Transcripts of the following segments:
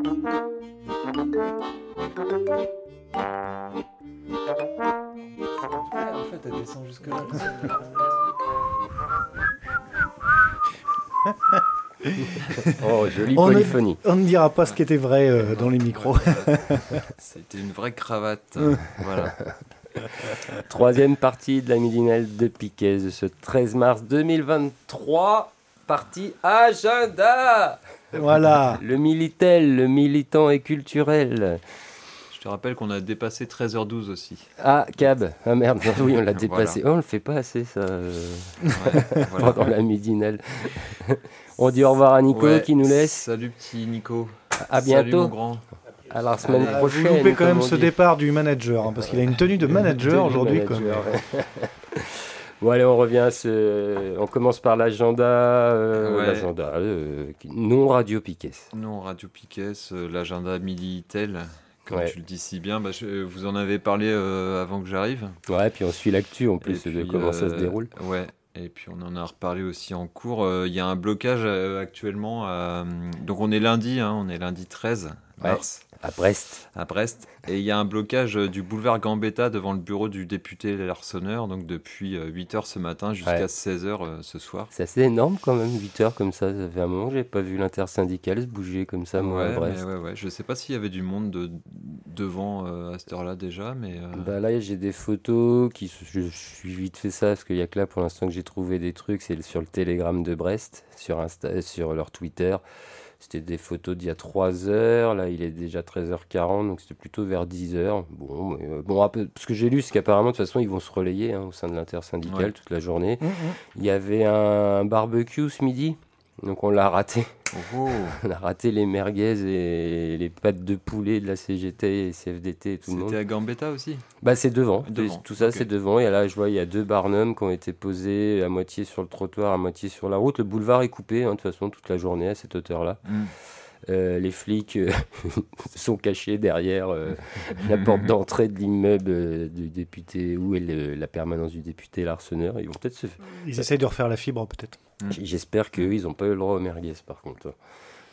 En fait, elle descend jusque là. Oh, jolie On ne- polyphonie. On ne dira pas ce qui était vrai euh, dans les micros. C'était une vraie cravate. voilà. Troisième partie de la midinale de Piquet de ce 13 mars 2023. Partie agenda voilà. Le Militel, le militant et culturel. Je te rappelle qu'on a dépassé 13h12 aussi. Ah, Cab. Ah merde, oui, on l'a Voilà. dépassé. Oh, on le fait pas assez, ça, euh, Ouais, voilà. pendant la midinale. on dit au revoir à Nico Ouais, qui nous laisse. Salut petit Nico. À Salut, mon bientôt. grand. À la semaine Vous prochaine. loupez quand même ce dit. départ du manager, hein, parce qu'il a une tenue de manager aujourd'hui. Bon allez, on revient à ce... On commence par l'agenda. euh, Ouais. L'agenda euh, non Radio Piquet. Non, Radio Piquet, euh, l'agenda Militel. Comme Ouais. tu le dis si bien, bah, je- vous en avez parlé euh, avant que j'arrive. Ouais, puis on suit l'actu en plus de comment ça se déroule. Ouais. Et puis on en a reparlé aussi en cours. Il y a un blocage actuellement. Donc on est lundi, hein, on est lundi 13 Ouais. À Brest. à Brest. Et il y a un blocage euh, du boulevard Gambetta devant le bureau du député Larsonneur. Donc depuis 8h ce matin jusqu'à Ouais. 16h ce soir. C'est assez énorme quand même, 8 heures comme ça. Ça fait un moment que j'ai pas vu l'intersyndicale se bouger comme ça, moi, à ouais, Brest. mais ouais, ouais. Je sais pas s'il y avait du monde de- devant euh, à cette heure-là déjà, mais euh, Bah là, j'ai des photos qui. Je, je suis vite fait ça parce qu'il y a que là pour l'instant que j'ai trouvé des trucs. C'est sur le Telegram de Brest, sur, Insta, euh, sur leur Twitter. C'était des photos d'il y a 3 heures. Là, il est déjà 13h40, donc c'était plutôt vers 10h. Bon, euh, bon ce que j'ai lu, c'est qu'apparemment, de toute façon, ils vont se relayer hein, au sein de l'intersyndicale Ouais. toute la journée. Mhm. Il y avait un barbecue ce midi, donc on l'a raté. oh, On a raté les merguez et les pâtes de poulet de la CGT et CFDT et tout le monde. c'était à Gambetta aussi? Bah c'est devant. Devant, Tout ça c'est devant. Et là je vois il y a deux barnums qui ont été posés à moitié sur le trottoir, à moitié sur la route. Le boulevard est coupé hein, de toute façon toute la journée à cette hauteur-là. Mm. Euh, les flics euh, sont cachés derrière euh, la porte d'entrée de l'immeuble euh, du député où est le- la permanence du député Larsonneur. Ils vont peut-être se. Ils essayent de refaire la fibre, peut-être. Mm. J'espère qu'eux ils n'ont pas eu le droit aux merguez par contre.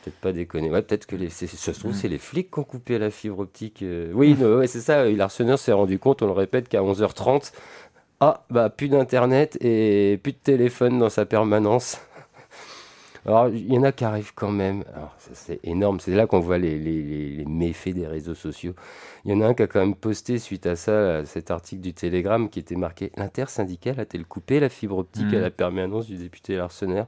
Peut-être pas déconner. Ouais, peut-être que les, c'est- ça se trouve, Mm. c'est les flics qui ont coupé la fibre optique. euh. Oui, ouais, c'est ça. euh, Larsonneur s'est rendu compte, on le répète, qu'à 11h30, ah, bah, plus d'internet et plus de téléphone dans sa permanence. Alors, il y en a qui arrivent quand même. Alors, c'est énorme. C'est là qu'on voit les, les- les- les méfaits des réseaux sociaux. Il y en a un qui a quand même posté suite à ça là, cet article du Télégramme qui était marqué L'intersyndicale a-t-elle coupé la fibre optique à la permanence du député Larsonneur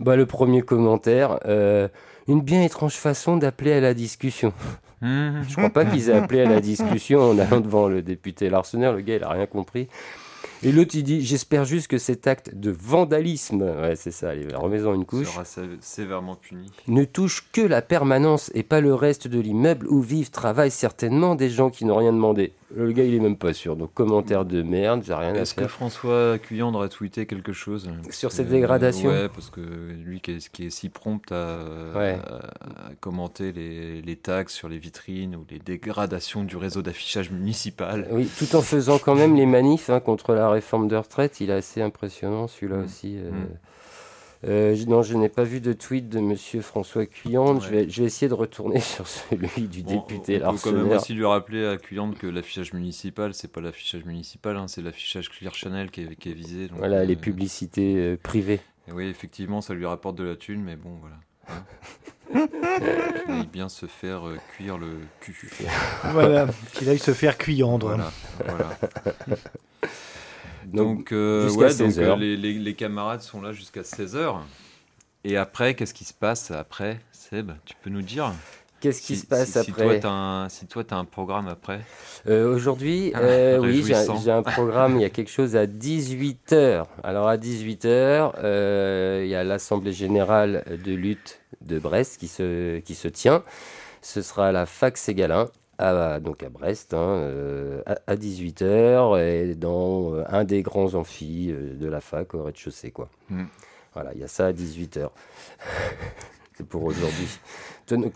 bah, Le premier commentaire euh, Une bien étrange façon d'appeler à la discussion. Mhm. Je crois pas qu'ils aient appelé à la discussion en allant devant le député Larsonneur. Le gars, il a rien compris. Et l'autre, il dit J'espère juste que cet acte de vandalisme, ouais, c'est ça, allez, remets-en une couche, sera sé- sévèrement puni. ne touche que la permanence et pas le reste de l'immeuble où vivent, travaillent certainement des gens qui n'ont rien demandé. Le gars, il est même pas sûr. Donc, commentaire de merde, j'ai rien à Est-ce que faire. François Cuyand aurait tweeté quelque chose Sur cette Euh, dégradation Ouais, parce que lui qui est, qui est si prompt à, Ouais. à- à commenter les, les taxes sur les vitrines ou les dégradations du réseau d'affichage municipal. Oui, tout en faisant quand même les manifs hein, contre la réforme de retraite, il est assez impressionnant celui-là Mm. aussi. euh. Mm. Euh, non, je n'ai pas vu de tweet de Monsieur François Cuyande. Je, vais, je vais essayer de retourner sur celui du Bon, député on peut quand même aussi lui rappeler à Cuyand que l'affichage municipal, c'est pas l'affichage municipal, hein, c'est l'affichage Clear Channel qui est, qui est visé. donc, Voilà, euh, les publicités euh, privées. et oui, effectivement, ça lui rapporte de la thune, mais bon, voilà. hein. Qu'il aille bien se faire euh, cuire le cul. Voilà, qu'il aille se faire cuyandre. Voilà, voilà. Donc, Donc, euh, jusqu'à ouais, donc 16 heures. euh, les, les- les camarades sont là jusqu'à 16h. Et après, qu'est-ce qui se passe après, Seb? Tu peux nous dire? Qu'est-ce qui Si- se passe si, si après toi, t'as un, si toi, tu as un programme après? Euh, Aujourd'hui, Ah, euh, oui, j'ai un- programme, il y a quelque chose à 18h. Alors à 18h, il y a l'Assemblée générale de lutte de Brest qui se, qui se tient. Ce sera à la fac Ségalin, à, donc à Brest, hein, euh, à, 18h, et dans euh, un des grands amphis euh, de la fac au rez-de-chaussée. quoi. Mm. Voilà, il y a ça à 18h. C'est pour aujourd'hui.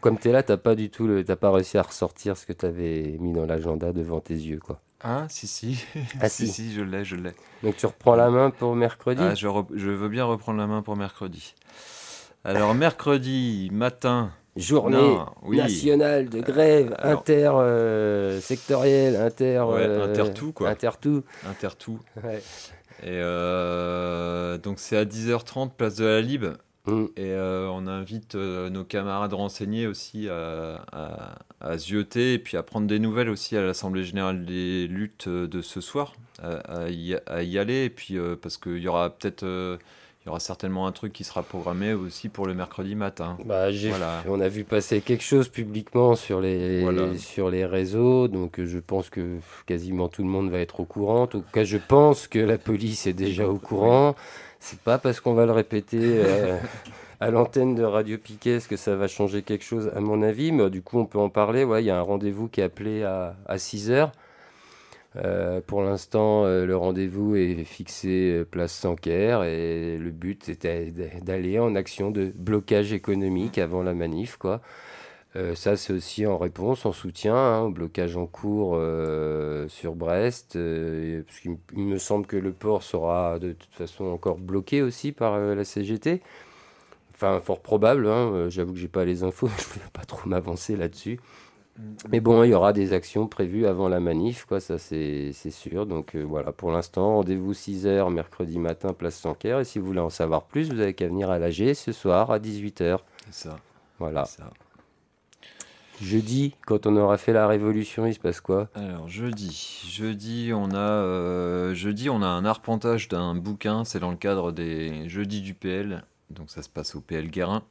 Comme tu es là, tu pas du tout, le- t'as pas réussi à ressortir ce que tu avais mis dans l'agenda devant tes yeux. quoi. Ah, si, si. Ah, si, si. si, je l'ai, je l'ai. Donc tu reprends la main pour mercredi? Ah, je veux bien reprendre la main pour mercredi. Alors, mercredi matin. Journée Non, oui. nationale de grève alors- inter-sectorielle, inter... Ouais, euh, inter-tout, quoi. Inter-tout. Intertout. Ouais. Et euh, donc, c'est à 10h30, place de la Lib. Mm. Et euh, on invite euh, nos camarades renseignés aussi à, à, à zioter et puis à prendre des nouvelles aussi à l'Assemblée Générale des Luttes euh, de ce soir, à, à y, y aller. Et puis euh, parce qu'il y aura peut-être, euh, il y aura certainement un truc qui sera programmé aussi pour le mercredi matin. Bah, Voilà. On a vu passer quelque chose publiquement sur les, Voilà. sur les réseaux, donc euh, je pense que quasiment tout le monde va être au courant. En tout cas, je pense que la police est déjà au courant. C'est pas parce qu'on va le répéter euh, à l'antenne de Radio Piquet que ça va changer quelque chose, à mon avis, mais du coup, on peut en parler. Ouais, il y a un rendez-vous qui est appelé à, à 6 heures. Euh, pour l'instant, euh, le rendez-vous est fixé euh, place Sanquer et le but était d'aller en action de blocage économique avant la manif. Euh, ça, c'est aussi en réponse, en soutien hein, au blocage en cours sur Brest. parce il me semble que le port sera de toute façon encore bloqué aussi par la CGT. Enfin, fort probable. hein, J'avoue que j'ai pas les infos, je ne peux pas trop m'avancer là-dessus. Mais bon, il y aura des actions prévues avant la manif, quoi, ça c'est sûr. Donc euh, voilà, pour l'instant, rendez-vous 6h mercredi matin, place Sanquer. Et si vous voulez en savoir plus, vous avez qu'à venir à l'AG ce soir à 18h. C'est ça. Voilà. ça. Jeudi, quand on aura fait la révolution, il se passe quoi? Alors jeudi, jeudi on a euh, jeudi on a un arpentage d'un bouquin, c'est dans le cadre des jeudis du PL, donc ça se passe au PL Guérin,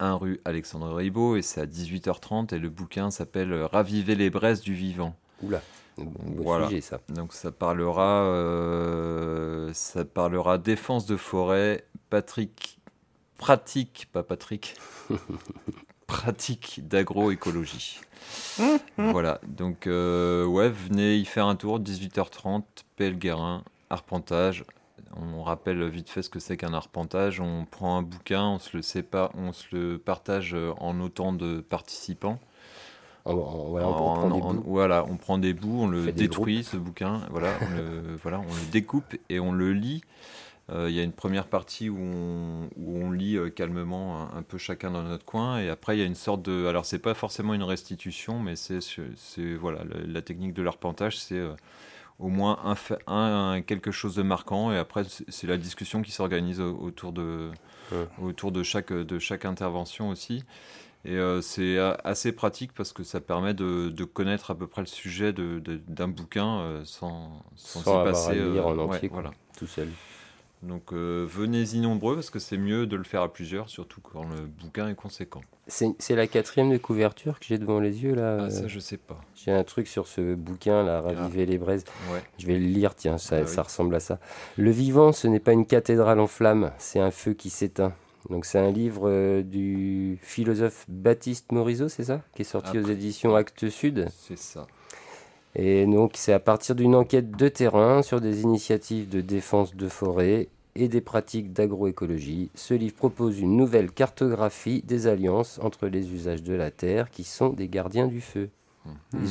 1 rue Alexandre Ribot et c'est à 18h30 et le bouquin s'appelle Raviver les braises du vivant. Oula, beau Voilà. sujet ça. Donc ça parlera euh, ça parlera défense de forêt, Patrick pratique, pas Patrick. pratique d'agroécologie. voilà, donc euh, ouais, venez y faire un tour, 18h30, PL Guérin, arpentage. On rappelle vite fait ce que c'est qu'un arpentage. On prend un bouquin, on se le sépare, on se le partage euh, en autant de participants. Voilà, on des en- bouts. voilà, on prend des bouts, on le détruit ce bouquin, voilà, on le, voilà, on le découpe et on le lit. Euh, Il y a une première partie où on, où on lit euh, calmement un, un peu chacun dans notre coin, et après il y a une sorte de, alors c'est pas forcément une restitution, mais c'est, c'est voilà, la, la technique de l'arpentage, c'est euh, au moins un, fa- un- un- quelque chose de marquant, et après c'est la discussion qui s'organise au- autour de, Ouais. autour de chaque, de chaque intervention aussi. Et euh, c'est assez pratique parce que ça permet de, de connaître à peu près le sujet de- de- d'un bouquin euh, sans, sans, Sans y passer. euh, en ouais, entier, quoi. voilà. Tout seul. Donc euh, venez-y nombreux parce que c'est mieux de le faire à plusieurs, surtout quand le bouquin est conséquent. C'est la quatrième de couverture que j'ai devant les yeux là. Ah, ça, euh, je sais pas. J'ai un truc sur ce bouquin là, Raviver les braises. Ouais. Je vais le lire, tiens, ça, Ah oui. ça ressemble à ça. Le vivant, ce n'est pas une cathédrale en flammes, c'est un feu qui s'éteint. Donc c'est un livre euh, du philosophe Baptiste Morisot, c'est ça Qui est sorti aux Après. éditions Actes Sud. C'est ça. Et donc c'est à partir d'une enquête de terrain sur des initiatives de défense de forêt et des pratiques d'agroécologie. Ce livre propose une nouvelle cartographie des alliances entre les usages de la terre qui sont des gardiens du feu. Mhm.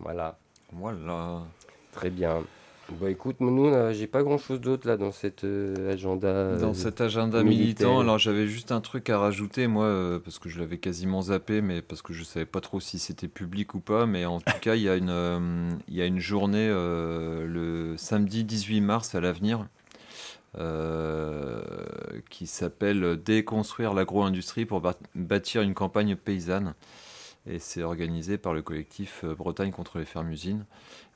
Voilà, Voilà. très bien. Bon écoute, nous, euh, j'ai pas grand chose d'autre là dans cet euh, agenda. Dans euh, cet agenda militaire. militant, alors j'avais juste un truc à rajouter, moi, euh, parce que je l'avais quasiment zappé, mais parce que je savais pas trop si c'était public ou pas. Mais en tout cas, il y a une, y a une journée le samedi 18 mars à l'avenir qui s'appelle Déconstruire l'agro-industrie pour bâtir une campagne paysanne. Et c'est organisé par le collectif euh, Bretagne contre les fermes-usines.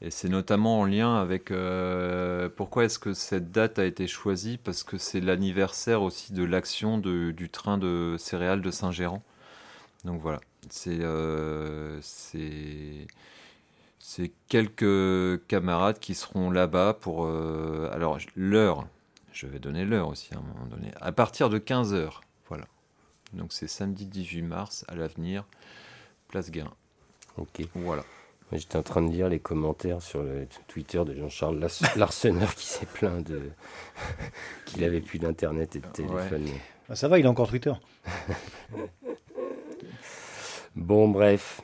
Et c'est notamment en lien avec euh, pourquoi est-ce que cette date a été choisie? Parce que c'est l'anniversaire aussi de l'action du train de céréales de Saint-Géran. Donc voilà, c'est euh, quelques camarades qui seront là-bas pour euh, alors l'heure. Je vais donner l'heure aussi à un moment donné. À partir de 15h, voilà. Donc c'est samedi 18 mars à l'avenir place Guérin. Ok. Voilà. J'étais en train de lire les commentaires sur le Twitter de Jean-Charles Larseneur qui s'est plaint de qu'il avait plus d'internet et de téléphone. Ah, ça va, il a encore Twitter. Bon, bref,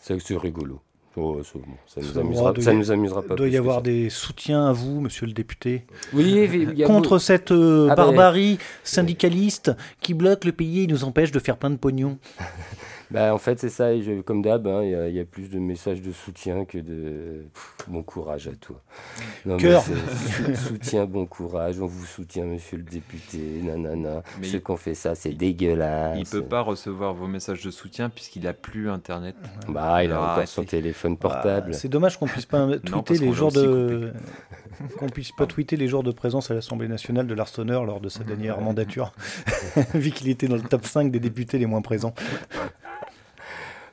c'est rigolo. Oh, bon, ça, nous amusera, ça nous amusera pas. Il doit y avoir des soutiens à vous, monsieur le député, Oui, il y a contre cette euh, Ah ben- barbarie syndicaliste qui bloque le pays et nous empêche de faire plein de pognon. Bah, en fait, c'est ça. et je- comme d'hab, hein, il y a- il y, a plus de messages de soutien que de Pff, bon courage à toi. Non, mais Cœur. c'est sou- soutien, bon courage. On vous soutient, monsieur le député. Nanana. Mais Ceux il- qui ont fait ça, c'est dégueulasse. Il peut pas recevoir vos messages de soutien puisqu'il a plus internet. Bah, il a Ah, encore son si. téléphone portable. Ah, c'est dommage qu'on puisse pas tweeter parce qu'on les l'a jours aussi de qu'on puisse pas tweeter les jours de présence à l'Assemblée nationale de l'Arseneur lors de sa dernière mandature, vu qu'il était dans le top 5 des députés les moins présents.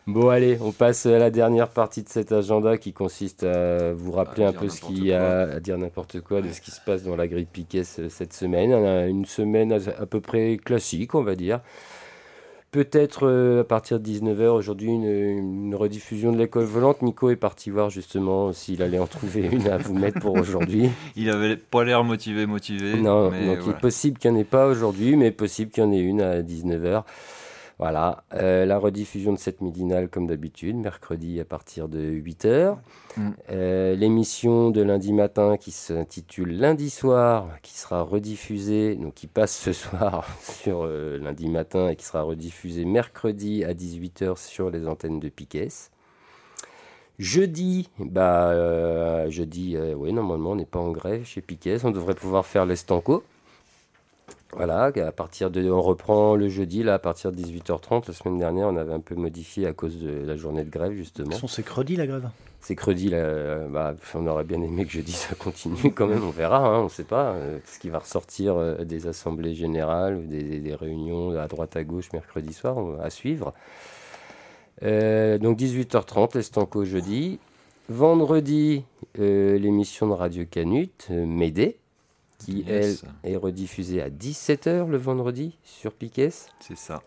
Bon, allez, on passe à la dernière partie de cet agenda qui consiste à vous rappeler À un peu ce qu'il y a à dire n'importe quoi de ce qui se passe dans la grille Piquet ce- cette semaine. A une semaine à, peu près classique, on va dire. Peut-être euh, à partir de 19h aujourd'hui une, une rediffusion de l'école volante. Nico est parti voir justement s'il allait en trouver une à vous mettre pour aujourd'hui. Il avait pas l'air motivé, motivé. Non, mais donc il est possible qu'il n'y en ait pas aujourd'hui, mais possible qu'il y en ait une à 19h. Voilà, Euh, la rediffusion de cette midinale comme d'habitude, mercredi à partir de 8h. Mm. Euh, L'émission de lundi matin qui s'intitule Lundi soir, qui sera rediffusée, donc qui passe ce soir sur euh, lundi matin et qui sera rediffusée mercredi à 18h sur les antennes de Piquet. Jeudi, bah, jeudi, oui, normalement, on n'est pas en grève chez Piquet. On devrait pouvoir faire l'estanco. Voilà, à partir de, on reprend le jeudi, là, à partir de 18h30. La semaine dernière, on avait un peu modifié à cause de la journée de grève, justement. C'est credi la grève? C'est credi, là, bah, on aurait bien aimé que jeudi ça continue quand même, on verra, hein, on ne sait pas euh, ce qui va ressortir euh, des assemblées générales, ou des, des- des réunions à droite à gauche mercredi soir, à suivre. Euh, donc 18h30, l'estanco jeudi. Vendredi, l'émission de Radio Canut, Médée, qui Yes, elle est rediffusée à 17h le vendredi sur Piquet. C'est ça.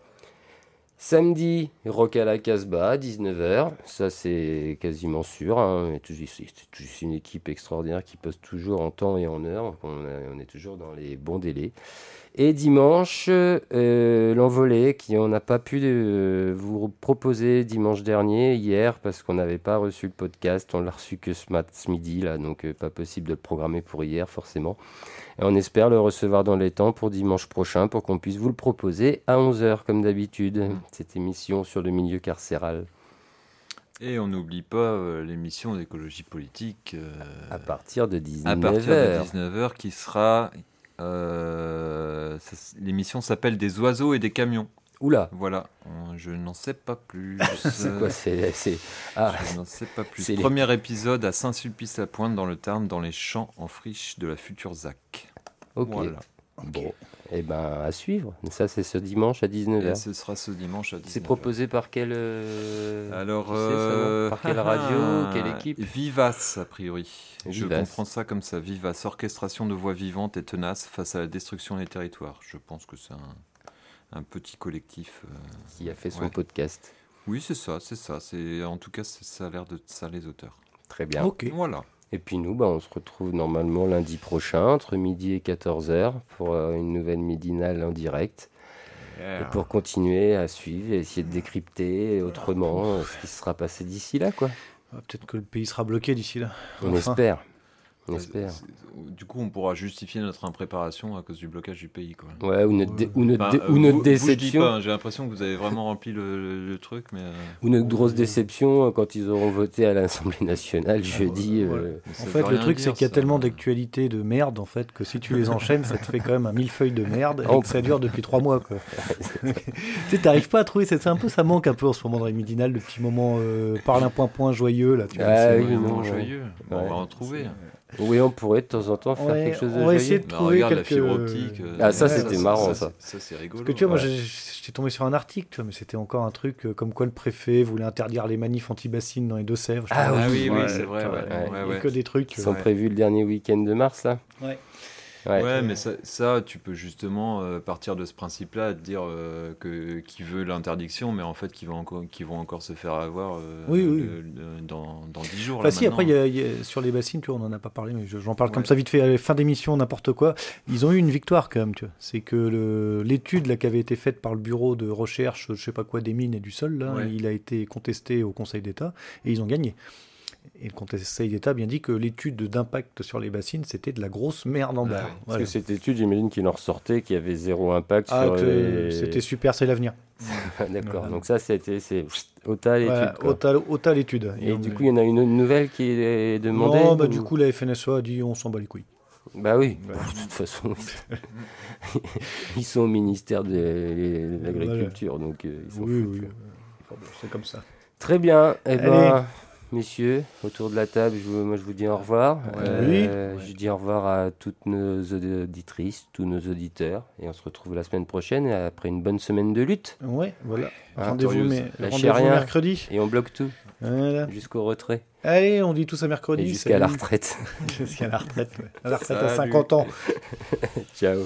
Samedi, Rock à la Casbah, 19h. Ça, c'est quasiment sûr. hein. C'est une équipe extraordinaire qui poste toujours en temps et en heure. On est toujours dans les bons délais. Et dimanche, euh, l'envolée, qui on n'a pas pu euh, vous proposer dimanche dernier, hier, parce qu'on n'avait pas reçu le podcast. On l'a reçu que ce, mat- ce midi, là, donc euh, pas possible de le programmer pour hier, forcément. Et on espère le recevoir dans les temps pour dimanche prochain pour qu'on puisse vous le proposer à 11h comme d'habitude, cette émission sur le milieu carcéral Et on n'oublie pas euh, l'émission d'écologie politique à partir de à partir de 19h. 19h qui sera. Euh, ça l'émission s'appelle Des oiseaux et des camions. Oula, Voilà, On- je n'en sais pas plus. c'est quoi c'est, c'est- Ah, Je n'en sais pas plus. C'est les- Premier épisode à Saint-Sulpice-la-Pointe dans le Tarn, dans les champs en friche de la future ZAC. ok. Voilà. Bon, et ben à suivre. Ça, c'est ce dimanche à Et 19h. ce sera ce dimanche à 19h. C'est proposé par quelle. euh, Alors, tu sais euh, par quelle radio Quelle équipe Vivace, a priori. Je comprends ça comme ça. Vivace, orchestration de voix vivantes et tenaces face à la destruction des territoires. Je pense que c'est un, un petit collectif. euh, Qui a fait son Ouais. podcast. Oui, c'est ça, c'est ça. C'est en tout cas, c'est- ça a l'air de ça les auteurs. Très bien. Ok. Voilà. Et puis nous, bah, on se retrouve normalement lundi prochain, entre midi et 14h, pour euh, une nouvelle midinale en direct. Et pour continuer à suivre et essayer de décrypter autrement euh, ce qui se sera passé d'ici là, quoi. Ah, Peut-être que le pays sera bloqué d'ici là. On Enfin. espère. On espère. C'est- Du coup, on pourra justifier notre impréparation à cause du blocage du pays. Quoi. Ouais, ou notre, dé- ou notre, Enfin, dé- ou vous- notre vous, je dis déception, hein, J'ai l'impression que vous avez vraiment rempli le, le- le truc, mais. euh, ou notre grosse déception euh, quand ils auront voté à l'Assemblée nationale jeudi. ouais. euh, En fait, le truc, c'est qu'il y a ça. tellement d'actualités de merde, en fait, que si tu les enchaînes, ça te fait quand même un millefeuille de merde et que ça dure depuis trois mois, quoi. tu sais, t'arrives pas à trouver, c'est un peu, ça manque un peu en ce moment dans les midinales, le petit moment euh, parle un point point joyeux, là. Tu Ah oui, ouais. joyeux. On va en trouver. Oui, on pourrait de temps en temps faire Ouais, quelque chose de on va essayer de Bah, trouver regarde la quelques... fibre optique. euh, Ah, ça, Ouais, c'était marrant, ça. Ça, c'est rigolo. Parce que tu vois, moi, Ouais. j'étais tombé sur un article, tu vois, mais c'était encore un truc euh, comme quoi le préfet voulait interdire les manifs anti-bassines dans les Deux-Sèvres. Ah Ah oui, oui, ouais, c'est vrai. putain, ouais, ouais, ouais, il y a ouais. que des trucs. Qui sont euh, prévus le dernier week-end de mars, là. Ouais, mais ça, ça, tu peux justement euh, partir de ce principe-là, de dire euh, que qui veut l'interdiction, mais en fait qui vont encore, qui vont encore se faire avoir euh, Oui, oui. dans, dans 10 jours. Enfin, là, si, après, maintenant. y a- y a- sur les bassines, tu vois, on en a pas parlé, mais je- j'en parle comme Ouais. ça vite fait, à la fin d'émission, n'importe quoi. Ils ont eu une victoire quand même, tu vois. C'est que l'étude là, qui avait été faite par le bureau de recherche, je sais pas quoi, des mines et du sol, là, Ouais. il a été contesté au Conseil d'État et ils ont gagné. Et le Conseil d'État a bien dit que l'étude d'impact sur les bassines, c'était de la grosse merde en Ouais, bas. Parce Voilà. que cette étude, j'imagine qu'il en ressortait, qu'il y avait zéro impact Ah, sur les... c'était super, c'est l'avenir. D'accord, Voilà. donc ça, c'était c'est ota l'étude. Voilà, l'étude. Et on- du coup, il y en a une nouvelle qui est demandée non, bah, ou- du coup, la FNSEA a dit on s'en bat les couilles. Bah oui, Ouais. de toute façon, ils sont au ministère de, l'Agriculture, donc euh, ils s'en Oui, oui. C'est comme ça. Très bien, eh ben, Allez. Messieurs, autour de la table, je vous- moi je vous dis au revoir. Euh, Oui. Je dis au revoir à toutes nos auditrices, tous nos auditeurs, et on se retrouve la semaine prochaine après une bonne semaine de lutte. Ouais, voilà. Hein, rendez-vous mais- mercredi. Et on bloque tout Voilà. jusqu'au retrait Allez, on dit tous à mercredi. jusqu'à la retraite. Jusqu'à la retraite. ouais. À la retraite à Salut. 50 ans. Ciao.